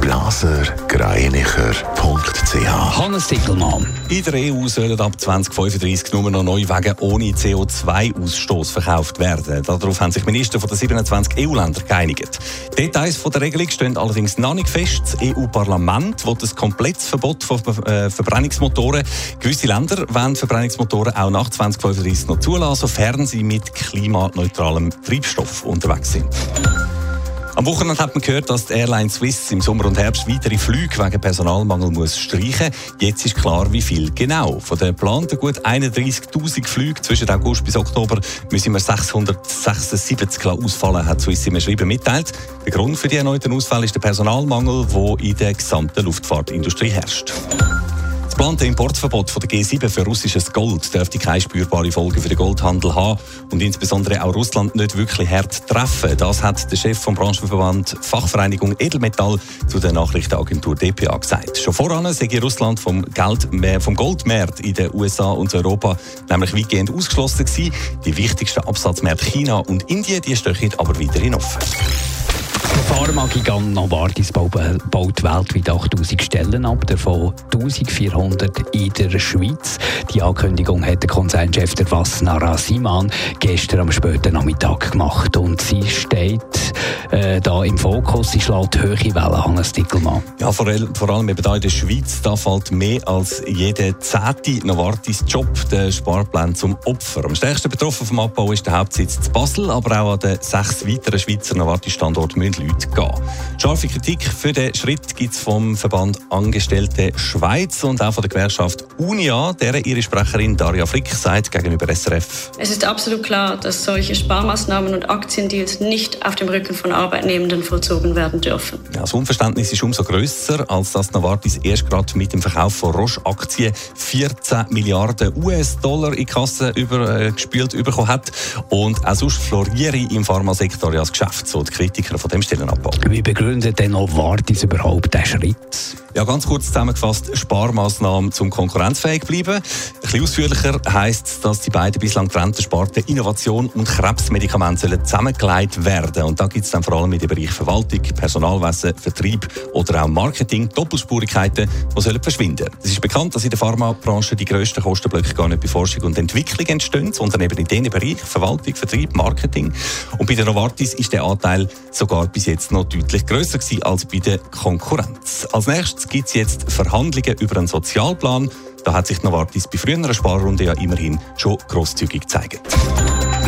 blasergreinicher.ch Hannes Dickelmann. In der EU sollen ab 2035 nur noch neue Wagen ohne CO2-Ausstoß verkauft werden. Darauf haben sich Minister von den 27 EU-Länder geeinigt. Details von der Regelung stehen allerdings noch nicht fest. Das EU-Parlament will das komplettes Verbot von äh, Verbrennungsmotoren. Gewisse Länder wollen Verbrennungsmotoren auch nach 2035 noch zulassen, sofern sie mit klimaneutralem Treibstoff unterwegs sind. Am Wochenende hat man gehört, dass die Airline Swiss im Sommer und Herbst weitere Flüge wegen Personalmangel muss streichen. Jetzt ist klar, wie viel genau. Von den geplanten gut 31.000 Flügen zwischen August bis Oktober müssen wir 676 ausfallen, hat Swiss im Schreiben mitteilt. Der Grund für die erneuten Ausfälle ist der Personalmangel, der in der gesamten Luftfahrtindustrie herrscht. Geplante Importverbot von der G7 für russisches Gold dürfte keine spürbare Folgen für den Goldhandel haben und insbesondere auch Russland nicht wirklich hart treffen. Das hat der Chef vom Branchenverband Fachvereinigung Edelmetall zu der Nachrichtenagentur DPA gesagt. Schon voran sei Russland vom, Geld, vom Goldmarkt in den USA und Europa nämlich weitgehend ausgeschlossen gewesen. Die wichtigsten Absatzmärkte China und Indien die stehen aber weiterhin offen. Pharmagigant Novartis baut weltweit 8000 Stellen ab, davon 1400 in der Schweiz. Die Ankündigung hat der Konzernchef der Vassnara Siman gestern am späten Nachmittag gemacht. Und sie steht äh, da im Fokus, sie schlägt hohe Wellen, Hannes Dickelmann. Ja, vor, vor allem eben da in der Schweiz, da fällt mehr als jeder zehnte Novartis-Job der Sparplan zum Opfer. Am stärksten betroffen vom Abbau ist der Hauptsitz zu Basel, aber auch an den sechs weiteren Schweizer Novartis-Standorten müssen Leute gehen. Scharfe Kritik für den Schritt gibt es vom Verband Angestellte Schweiz und auch von der Gewerkschaft Unia, deren ihre Sprecherin Daria Frick sagt gegenüber SRF. Es ist absolut klar, dass solche Sparmaßnahmen und Aktiendeals nicht auf dem Rücken von Arbeitnehmenden vollzogen werden dürfen. Ja, das Unverständnis ist umso größer, als dass Novartis erst gerade mit dem Verkauf von Roche-Aktien 14 Milliarden US-Dollar in die Kasse übergespült äh, bekommen hat. Und auch sonst floriere im Pharmasektor ja das Geschäft, so die Kritiker von dem Stellenabbau. Wie begründet denn Novartis überhaupt diesen Schritt? Ja, ganz kurz zusammengefasst, Sparmaßnahmen zum konkurrenzfähig bleiben. Ein bisschen ausführlicher heisst es, dass die beiden bislang getrennten Sparten Innovation und Krebsmedikamente zusammengelegt werden. Und da gibt es dann vor allem in den Bereich Verwaltung, Personalwesen, Vertrieb oder auch Marketing Doppelspurigkeiten, die sollen verschwinden. Es ist bekannt, dass in der Pharmabranche die grössten Kostenblöcke gar nicht bei Forschung und Entwicklung entstehen, sondern eben in diesen Bereichen Verwaltung, Vertrieb, Marketing. Und bei der Novartis ist der Anteil sogar bis jetzt noch deutlich grösser gewesen als bei der Konkurrenz. Als nächstes gibt es jetzt Verhandlungen über einen Sozialplan. Da hat sich Novartis bei früheren Sparrunde ja immerhin schon grosszügig gezeigt.